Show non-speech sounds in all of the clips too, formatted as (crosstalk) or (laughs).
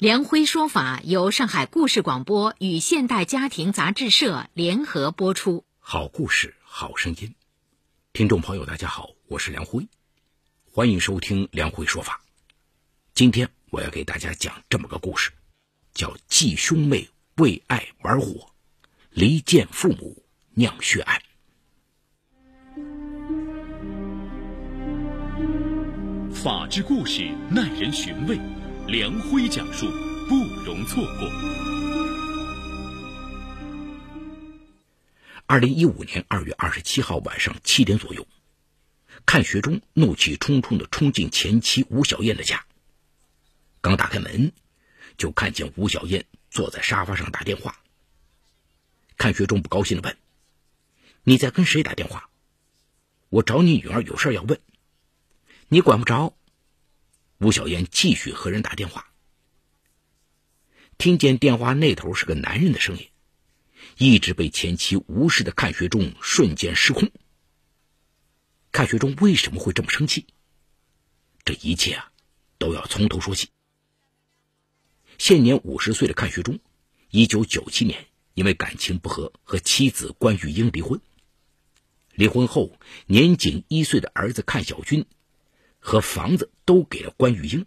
梁辉说法由上海故事广播与现代家庭杂志社联合播出。好故事，好声音。听众朋友，大家好，我是梁辉，欢迎收听梁辉说法。今天我要给大家讲这么个故事，叫“继兄妹为爱玩火，离间父母酿血案”。法治故事耐人寻味。梁辉讲述，不容错过。二零一五年二月二十七号晚上七点左右，看学忠怒气冲冲的冲进前妻吴小燕的家。刚打开门，就看见吴小燕坐在沙发上打电话。看学忠不高兴的问：“你在跟谁打电话？我找你女儿有事要问，你管不着。”吴小燕继续和人打电话，听见电话那头是个男人的声音，一直被前妻无视的看学忠瞬间失控。看学忠为什么会这么生气？这一切啊，都要从头说起。现年五十岁的看学忠，一九九七年因为感情不和和妻子关玉英离婚。离婚后，年仅一岁的儿子看小军。和房子都给了关玉英。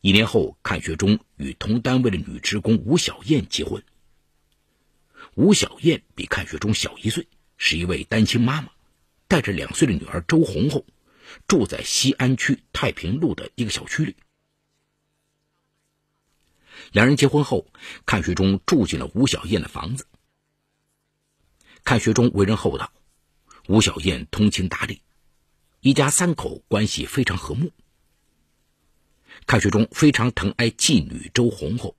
一年后，看学忠与同单位的女职工吴小燕结婚。吴小燕比看学忠小一岁，是一位单亲妈妈，带着两岁的女儿周红红，住在西安区太平路的一个小区里。两人结婚后，看学忠住进了吴小燕的房子。看学忠为人厚道，吴小燕通情达理。一家三口关系非常和睦。看学中非常疼爱继女周红红，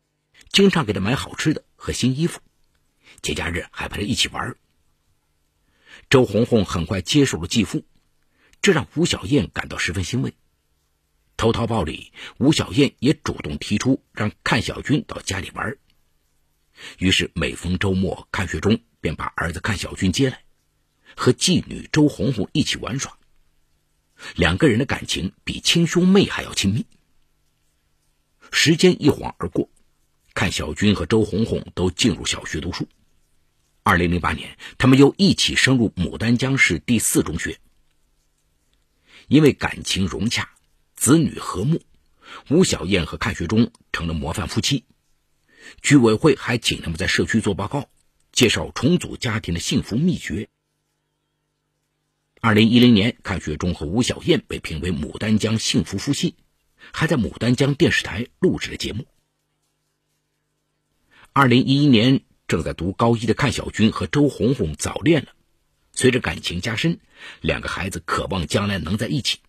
经常给她买好吃的和新衣服，节假日还陪她一起玩。周红红很快接受了继父，这让吴小燕感到十分欣慰。投桃报李，吴小燕也主动提出让看小军到家里玩。于是每逢周末，看学中便把儿子看小军接来，和继女周红红一起玩耍。两个人的感情比亲兄妹还要亲密。时间一晃而过，看小军和周红红都进入小学读书。二零零八年，他们又一起升入牡丹江市第四中学。因为感情融洽，子女和睦，吴小燕和看学忠成了模范夫妻。居委会还请他们在社区做报告，介绍重组家庭的幸福秘诀。二零一零年，看学忠和吴小燕被评为牡丹江幸福夫妻，还在牡丹江电视台录制了节目。二零一一年，正在读高一的看小军和周红红早恋了，随着感情加深，两个孩子渴望将来能在一起。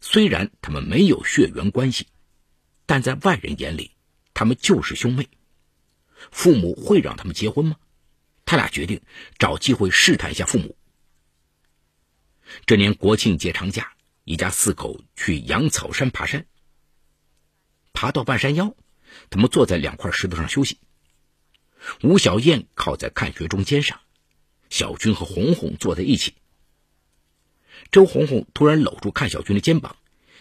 虽然他们没有血缘关系，但在外人眼里，他们就是兄妹。父母会让他们结婚吗？他俩决定找机会试探一下父母。这年国庆节长假，一家四口去羊草山爬山。爬到半山腰，他们坐在两块石头上休息。吴小燕靠在看学中间上，小军和红红坐在一起。周红红突然搂住看小军的肩膀，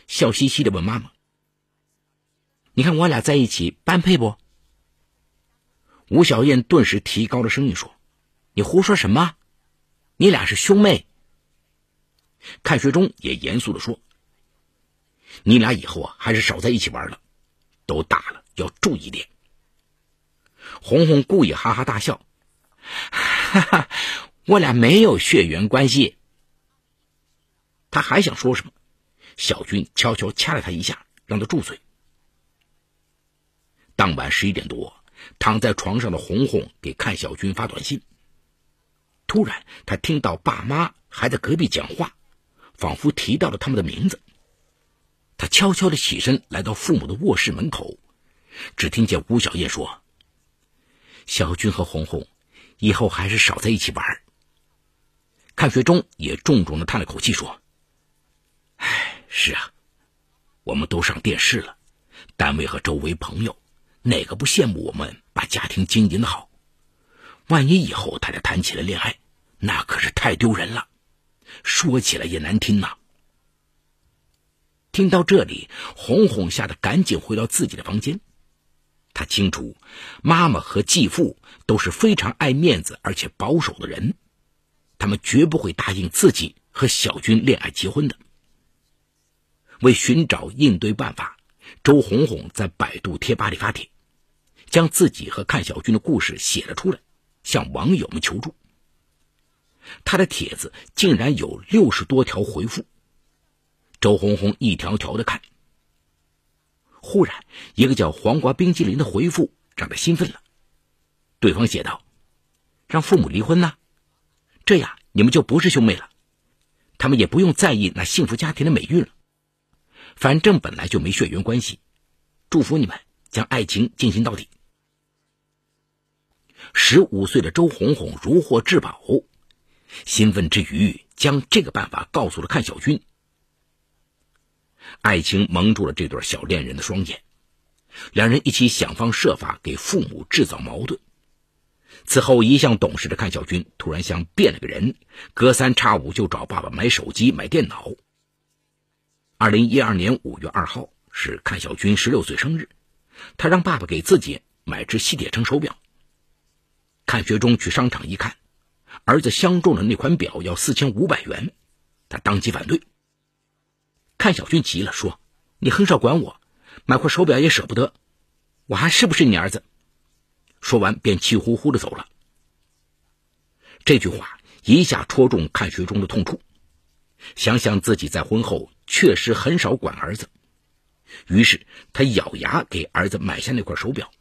笑嘻嘻的问妈妈：“你看我俩在一起般配不？”吴小燕顿时提高了声音说：“你胡说什么？你俩是兄妹。”看学忠也严肃的说：“你俩以后啊，还是少在一起玩了，都大了，要注意点。”红红故意哈哈大笑：“哈哈，我俩没有血缘关系。”他还想说什么，小军悄悄掐了他一下，让他住嘴。当晚十一点多，躺在床上的红红给看小军发短信，突然他听到爸妈还在隔壁讲话。仿佛提到了他们的名字，他悄悄的起身来到父母的卧室门口，只听见吴小燕说：“小军和红红，以后还是少在一起玩。”看学忠也重重的叹了口气说：“唉，是啊，我们都上电视了，单位和周围朋友哪个不羡慕我们把家庭经营的好？万一以后大家谈起了恋爱，那可是太丢人了，说起来也难听呐。”听到这里，红红吓得赶紧回到自己的房间。他清楚，妈妈和继父都是非常爱面子而且保守的人。他们绝不会答应自己和小军恋爱结婚的。为寻找应对办法，周红红在百度贴吧里发帖，将自己和看小军的故事写了出来，向网友们求助。他的帖子竟然有六十多条回复，周红红一条条的看。忽然，一个叫黄瓜冰激凌的回复让他兴奋了。对方写道：“让父母离婚呢？”这样你们就不是兄妹了，他们也不用在意那幸福家庭的美誉了。反正本来就没血缘关系，祝福你们将爱情进行到底。十五岁的周红红如获至宝，兴奋之余将这个办法告诉了看小军。爱情蒙住了这对小恋人的双眼，两人一起想方设法给父母制造矛盾。此后，一向懂事的看小军突然像变了个人，隔三差五就找爸爸买手机、买电脑。二零一二年五月二号是看小军十六岁生日，他让爸爸给自己买只西铁城手表。看学忠去商场一看，儿子相中的那款表要四千五百元，他当即反对。看小军急了，说：“你很少管我，买块手表也舍不得，我还是不是你儿子？”说完，便气呼呼的走了。这句话一下戳中看学忠的痛处，想想自己在婚后确实很少管儿子，于是他咬牙给儿子买下那块手表，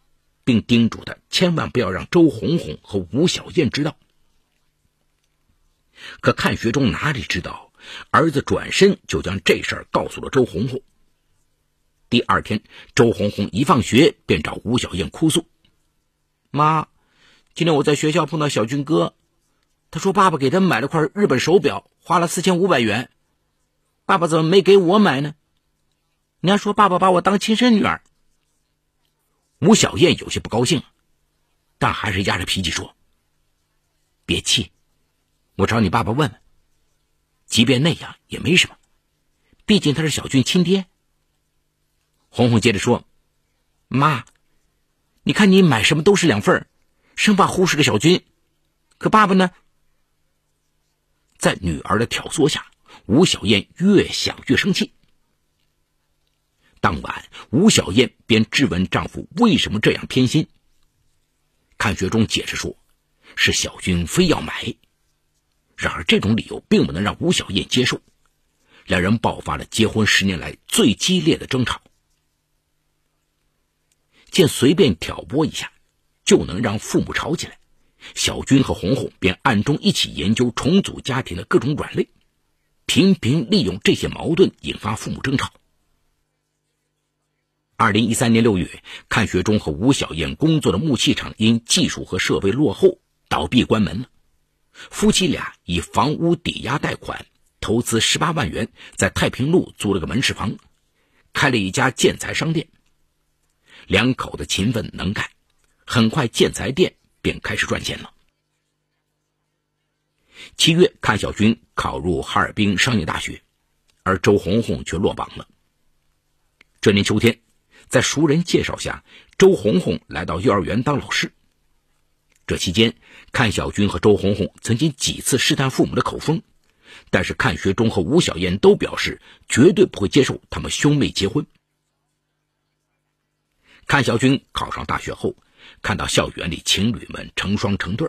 并叮嘱他千万不要让周红红和吴小燕知道。可看学忠哪里知道，儿子转身就将这事儿告诉了周红红。第二天，周红红一放学便找吴小燕哭诉。妈，今天我在学校碰到小军哥，他说爸爸给他买了块日本手表，花了四千五百元。爸爸怎么没给我买呢？人家说爸爸把我当亲生女儿。吴小燕有些不高兴，但还是压着脾气说：“别气，我找你爸爸问问。即便那样也没什么，毕竟他是小军亲爹。”红红接着说：“妈。”你看，你买什么都是两份生怕忽视个小军。可爸爸呢？在女儿的挑唆下，吴小燕越想越生气。当晚，吴小燕便质问丈夫为什么这样偏心。看学忠解释说，是小军非要买。然而，这种理由并不能让吴小燕接受，两人爆发了结婚十年来最激烈的争吵。见随便挑拨一下，就能让父母吵起来，小军和红红便暗中一起研究重组家庭的各种软肋，频频利用这些矛盾引发父母争吵。二零一三年六月，看学忠和吴小燕工作的木器厂因技术和设备落后倒闭关门了，夫妻俩以房屋抵押贷款，投资十八万元，在太平路租了个门市房，开了一家建材商店。两口子勤奋能干，很快建材店便开始赚钱了。七月，看小军考入哈尔滨商业大学，而周红红却落榜了。这年秋天，在熟人介绍下，周红红来到幼儿园当老师。这期间，看小军和周红红曾经几次试探父母的口风，但是看学忠和吴小燕都表示绝对不会接受他们兄妹结婚。看小军考上大学后，看到校园里情侣们成双成对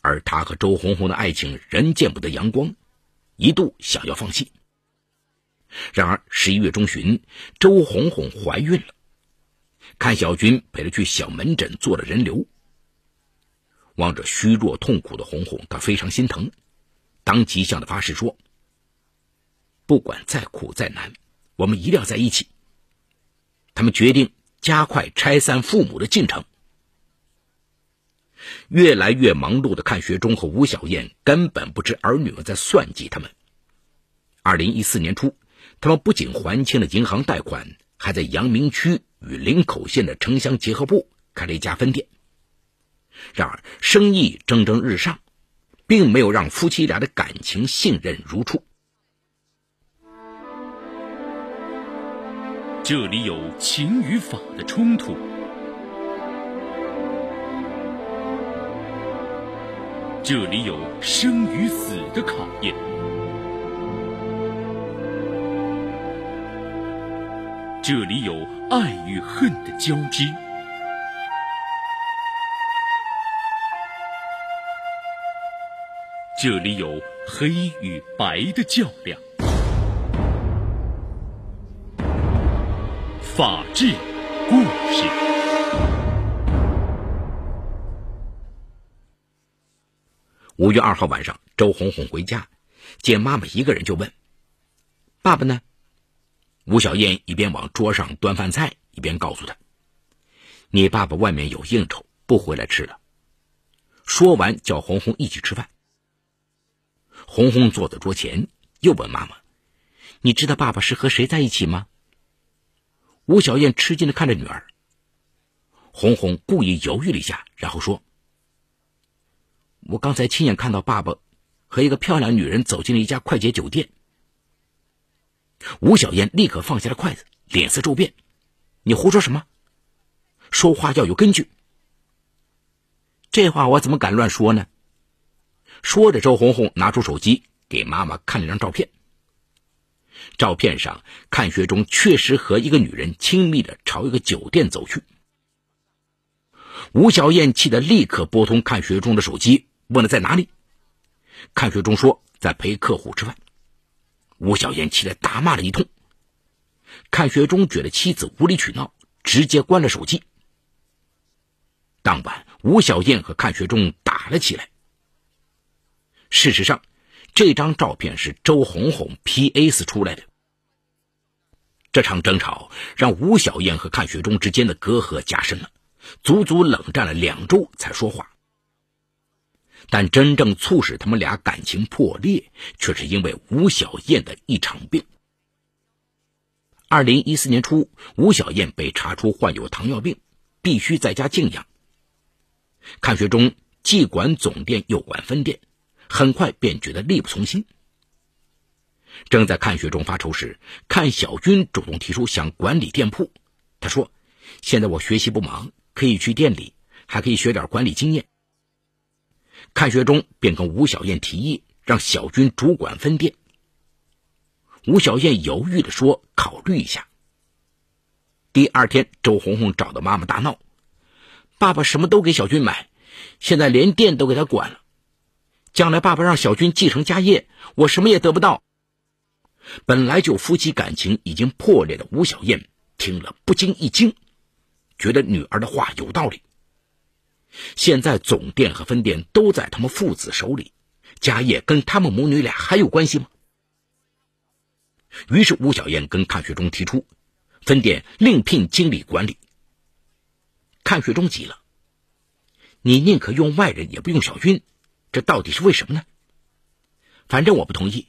而他和周红红的爱情仍见不得阳光，一度想要放弃。然而十一月中旬，周红红怀孕了，看小军陪着去小门诊做了人流。望着虚弱痛苦的红红，他非常心疼，当即向他发誓说：“不管再苦再难，我们一定要在一起。”他们决定。加快拆散父母的进程。越来越忙碌的看学忠和吴小燕根本不知儿女们在算计他们。二零一四年初，他们不仅还清了银行贷款，还在阳明区与林口县的城乡结合部开了一家分店。然而，生意蒸蒸日上，并没有让夫妻俩的感情信任如初。这里有情与法的冲突，这里有生与死的考验，这里有爱与恨的交织。这里有黑与白的较量，法治故事。五月二号晚上，周红红回家，见妈妈一个人，就问：“爸爸呢？”吴小燕一边往桌上端饭菜，一边告诉他：“你爸爸外面有应酬，不回来吃了。”说完，叫红红一起吃饭。红红坐在桌前，又问妈妈：“你知道爸爸是和谁在一起吗？”吴小燕吃惊的看着女儿。红红故意犹豫了一下，然后说：“我刚才亲眼看到爸爸和一个漂亮女人走进了一家快捷酒店。”吴小燕立刻放下了筷子，脸色骤变：“你胡说什么？说话要有根据。这话我怎么敢乱说呢？”说着，周红红拿出手机给妈妈看了张照片。照片上，看学忠确实和一个女人亲密的朝一个酒店走去。吴小燕气得立刻拨通看学忠的手机，问了在哪里。看学忠说在陪客户吃饭。吴小燕气得大骂了一通。看学忠觉得妻子无理取闹，直接关了手机。当晚，吴小燕和看学忠打了起来。事实上，这张照片是周红红 P.S 出来的。这场争吵让吴小燕和看学忠之间的隔阂加深了，足足冷战了两周才说话。但真正促使他们俩感情破裂，却是因为吴小燕的一场病。二零一四年初，吴小燕被查出患有糖尿病，必须在家静养。看学忠既管总店又管分店。很快便觉得力不从心。正在看雪中发愁时，看小军主动提出想管理店铺。他说：“现在我学习不忙，可以去店里，还可以学点管理经验。”看雪中便跟吴小燕提议让小军主管分店。吴小燕犹豫的说：“考虑一下。”第二天，周红红找到妈妈大闹：“爸爸什么都给小军买，现在连店都给他管了。”将来爸爸让小军继承家业，我什么也得不到。本来就夫妻感情已经破裂的吴小燕听了不禁一惊，觉得女儿的话有道理。现在总店和分店都在他们父子手里，家业跟他们母女俩还有关系吗？于是吴小燕跟看学忠提出，分店另聘经理管理。看学忠急了，你宁可用外人，也不用小军。这到底是为什么呢？反正我不同意。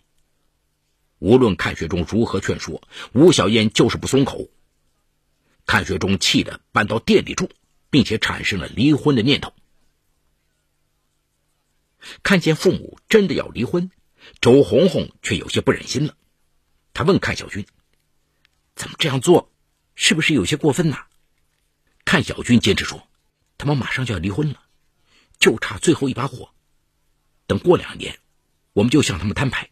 无论看学忠如何劝说，吴小燕就是不松口。看学忠气得搬到店里住，并且产生了离婚的念头。看见父母真的要离婚，周红红却有些不忍心了。他问看小军：“怎么这样做，是不是有些过分呢？”看小军坚持说：“他们马上就要离婚了，就差最后一把火。”等过两年，我们就向他们摊牌，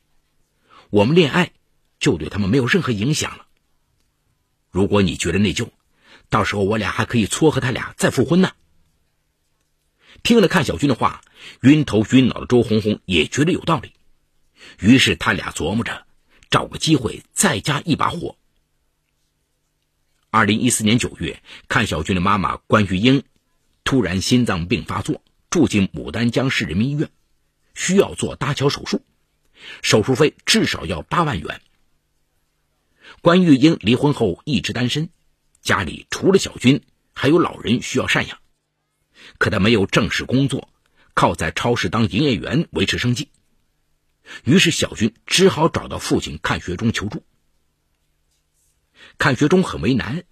我们恋爱就对他们没有任何影响了。如果你觉得内疚，到时候我俩还可以撮合他俩再复婚呢。听了看小军的话，晕头晕脑的周红红也觉得有道理，于是他俩琢磨着找个机会再加一把火。二零一四年九月，看小军的妈妈关玉英突然心脏病发作，住进牡丹江市人民医院。需要做搭桥手术，手术费至少要八万元。关玉英离婚后一直单身，家里除了小军，还有老人需要赡养。可他没有正式工作，靠在超市当营业员维持生计。于是小军只好找到父亲看学忠求助。看学忠很为难，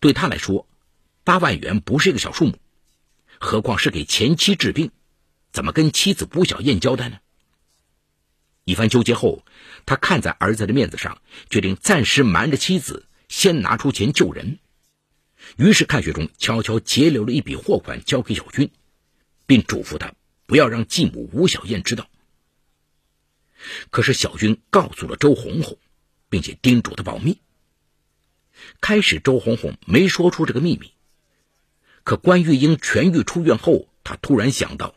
对他来说，八万元不是一个小数目，何况是给前妻治病，怎么跟妻子吴小燕交代呢？一番纠结后，他看在儿子的面子上，决定暂时瞒着妻子，先拿出钱救人。于是看学中悄悄截留了一笔货款交给小军，并嘱咐他不要让继母吴小燕知道。可是小军告诉了周红红，并且叮嘱他保密。开始周红红没说出这个秘密，可关玉英痊愈出院后，他突然想到，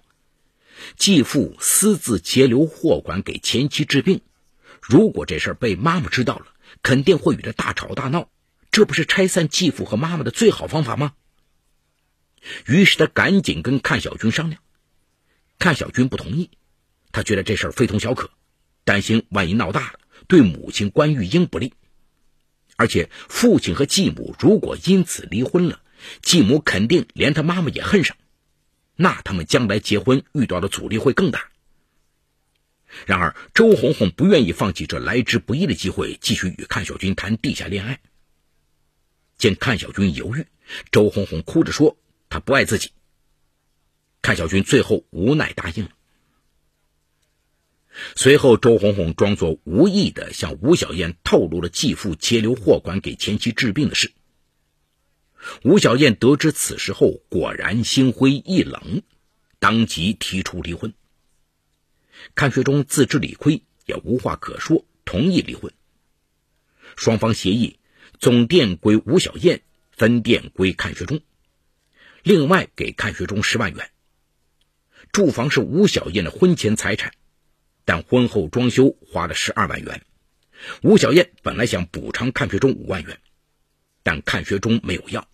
继父私自截留货款给前妻治病，如果这事被妈妈知道了，肯定会与他大吵大闹，这不是拆散继父和妈妈的最好方法吗？于是他赶紧跟看小军商量，看小军不同意，他觉得这事非同小可，担心万一闹大了，对母亲关玉英不利。而且父亲和继母如果因此离婚了，继母肯定连他妈妈也恨上，那他们将来结婚遇到的阻力会更大。然而周红红不愿意放弃这来之不易的机会，继续与阚小军谈地下恋爱。见阚小军犹豫，周红红哭着说：“他不爱自己。”阚小军最后无奈答应了。随后，周红红装作无意的向吴小燕透露了继父截留货款给前妻治病的事。吴小燕得知此事后，果然心灰意冷，当即提出离婚。阚学忠自知理亏，也无话可说，同意离婚。双方协议，总店归吴小燕，分店归阚学忠，另外给阚学忠十万元。住房是吴小燕的婚前财产。但婚后装修花了十二万元，吴小燕本来想补偿看学忠五万元，但看学忠没有要。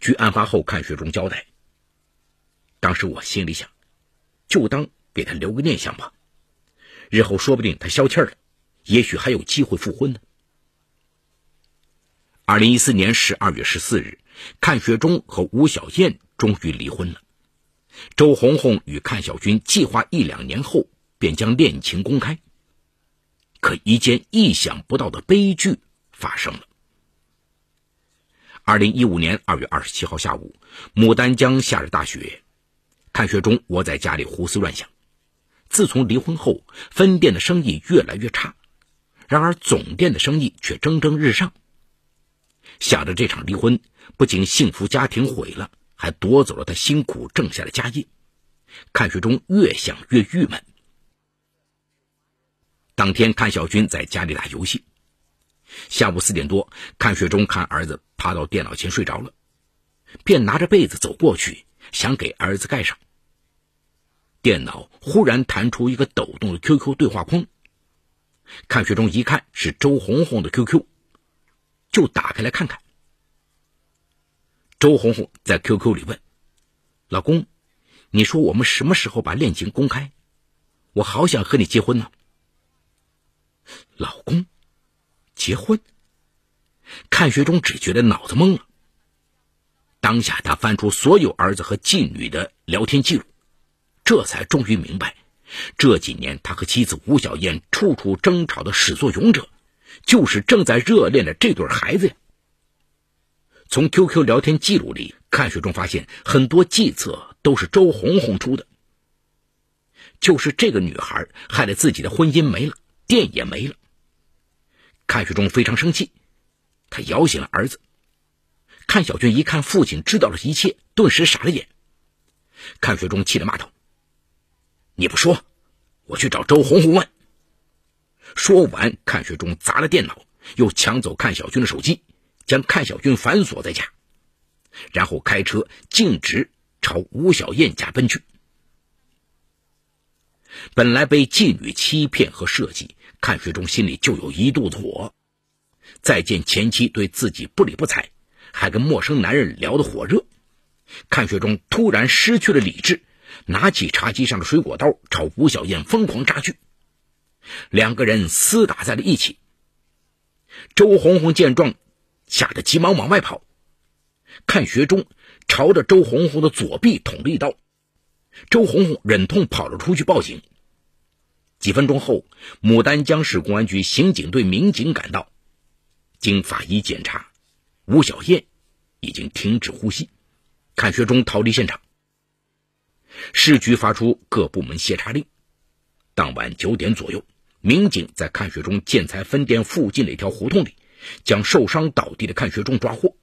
据案发后看学忠交代，当时我心里想，就当给他留个念想吧，日后说不定他消气了，也许还有机会复婚呢。二零一四年十二月十四日，看学忠和吴小燕终于离婚了。周红红与阚小军计划一两年后便将恋情公开，可一件意想不到的悲剧发生了。二零一五年二月二十七号下午，牡丹江下着大雪，看雪中我在家里胡思乱想。自从离婚后，分店的生意越来越差，然而总店的生意却蒸蒸日上。想着这场离婚不仅幸福家庭毁了。还夺走了他辛苦挣下的家业，看雪中越想越郁闷。当天，看小军在家里打游戏，下午四点多，看学忠看儿子趴到电脑前睡着了，便拿着被子走过去，想给儿子盖上。电脑忽然弹出一个抖动的 QQ 对话框，看学忠一看是周红红的 QQ，就打开来看看。周红红在 QQ 里问：“老公，你说我们什么时候把恋情公开？我好想和你结婚呢。”老公，结婚？看学忠只觉得脑子懵了。当下他翻出所有儿子和妓女的聊天记录，这才终于明白，这几年他和妻子吴小燕处处争吵的始作俑者，就是正在热恋的这对孩子呀。从 QQ 聊天记录里，看学忠发现很多计策都是周红红出的。就是这个女孩害得自己的婚姻没了，店也没了。看学忠非常生气，他摇醒了儿子。看小军一看父亲知道了一切，顿时傻了眼。看学忠气得骂道：“你不说，我去找周红红问。”说完，看学忠砸了电脑，又抢走看小军的手机。将阚小军反锁在家，然后开车径直朝吴小燕家奔去。本来被妓女欺骗和设计，看雪忠心里就有一肚子火。再见前妻对自己不理不睬，还跟陌生男人聊得火热，看雪忠突然失去了理智，拿起茶几上的水果刀朝吴小燕疯狂扎去，两个人厮打在了一起。周红红见状。吓得急忙往外跑，看学忠朝着周红红的左臂捅了一刀，周红红忍痛跑了出去报警。几分钟后，牡丹江市公安局刑警队民警赶到，经法医检查，吴小燕已经停止呼吸，看学忠逃离现场。市局发出各部门协查令。当晚九点左右，民警在看学忠建材分店附近的一条胡同里，将受伤倒地的看学忠抓获。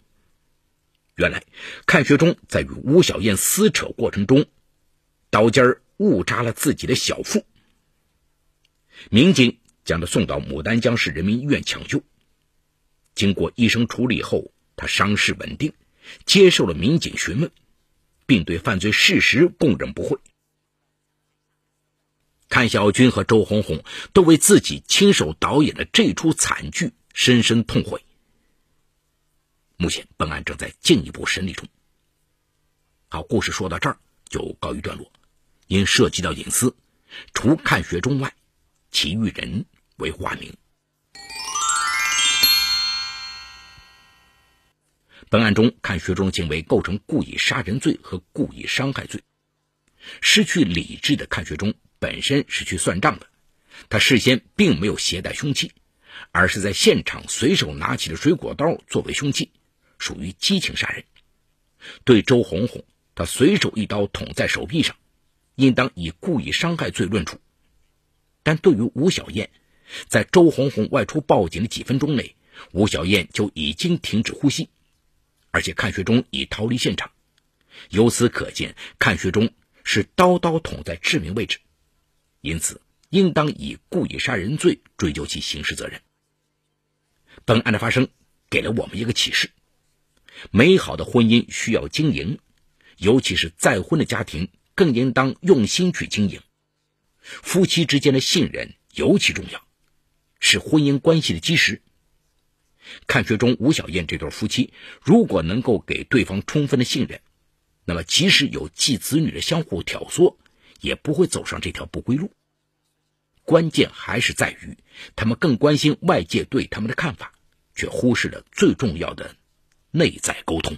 原来，看学忠在与吴小燕撕扯过程中，刀尖误扎了自己的小腹。民警将他送到牡丹江市人民医院抢救，经过医生处理后，他伤势稳定，接受了民警询问。并对犯罪事实供认不讳。看小军和周红红都为自己亲手导演的这出惨剧深深痛悔。目前，本案正在进一步审理中。好，故事说到这儿就告一段落。因涉及到隐私，除看学中外，其余人为化名。本案中，看学忠行为构成故意杀人罪和故意伤害罪。失去理智的看学忠本身是去算账的，他事先并没有携带凶器，而是在现场随手拿起了水果刀作为凶器，属于激情杀人。对周红红，他随手一刀捅在手臂上，应当以故意伤害罪论处。但对于吴小燕，在周红红外出报警的几分钟内，吴小燕就已经停止呼吸。而且看学忠已逃离现场，由此可见，看学忠是刀刀捅在致命位置，因此应当以故意杀人罪追究其刑事责任。本案的发生给了我们一个启示：美好的婚姻需要经营，尤其是再婚的家庭更应当用心去经营。夫妻之间的信任尤其重要，是婚姻关系的基石。看学中、吴小燕这对夫妻，如果能够给对方充分的信任，那么即使有继子女的相互挑唆，也不会走上这条不归路。关键还是在于，他们更关心外界对他们的看法，却忽视了最重要的内在沟通。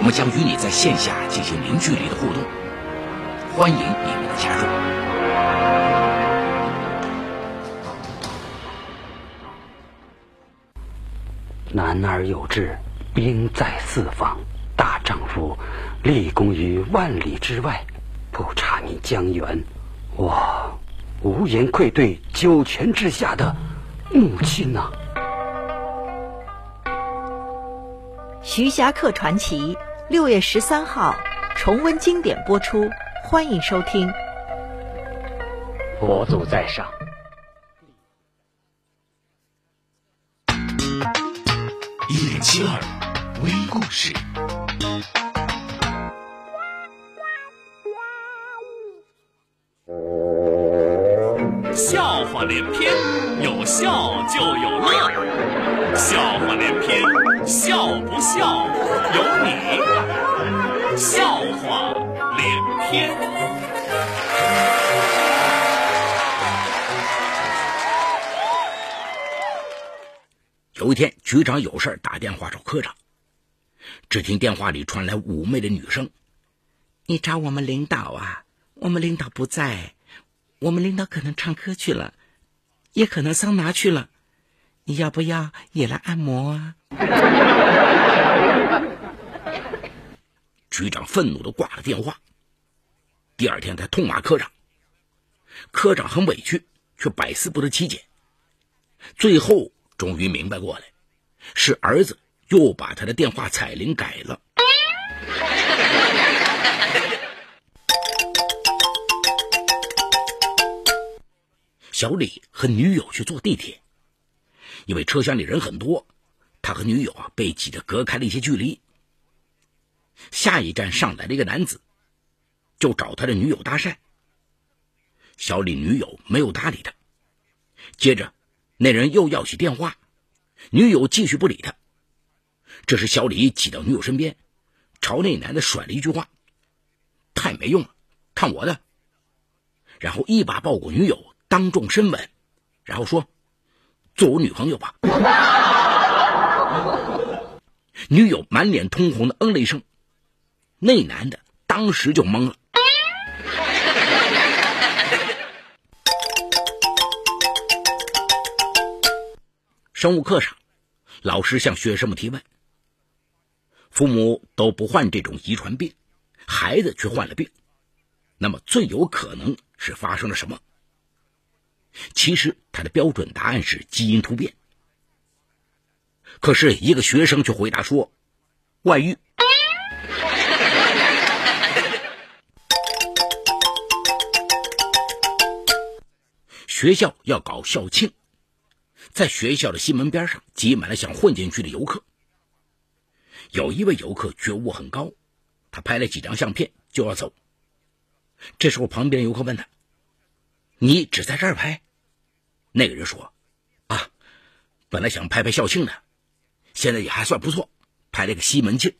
我们将与你在线下进行零距离的互动，欢迎你们的加入。男儿有志，兵在四方。大丈夫立功于万里之外，不差你江源。我无颜愧对九泉之下的母亲呐。徐霞客传奇六月十三号重温经典播出，欢迎收听。佛祖在上。一零七二微故事，笑话连篇，有笑就有乐，笑话连篇，笑不笑由你，笑话连篇。有一天，局长有事打电话找科长。只听电话里传来妩媚的女声：“你找我们领导啊？我们领导不在，我们领导可能唱歌去了，也可能桑拿去了。你要不要也来按摩啊？” (laughs) 局长愤怒的挂了电话。第二天，他痛骂科长。科长很委屈，却百思不得其解。最后。终于明白过来，是儿子又把他的电话彩铃改了。(laughs) 小李和女友去坐地铁，因为车厢里人很多，他和女友啊被挤得隔开了一些距离。下一站上来了一个男子，就找他的女友搭讪。小李女友没有搭理他，接着那人又要起电话，女友继续不理他。这时小李挤到女友身边，朝那男的甩了一句话：“太没用了，看我的！”然后一把抱过女友，当众深吻，然后说：“做我女朋友吧。”女友满脸通红的嗯了一声，那男的当时就懵了。生物课上，老师向学生们提问：父母都不患这种遗传病，孩子却患了病，那么最有可能是发生了什么？其实他的标准答案是基因突变。可是，一个学生却回答说：“外遇。”学校要搞校庆，在学校的西门边上挤满了想混进去的游客。有一位游客觉悟很高，他拍了几张相片就要走。这时候，旁边游客问他：“你只在这儿拍？”那个人说：“啊，本来想拍拍校庆的。”现在也还算不错，拍了个西门庆。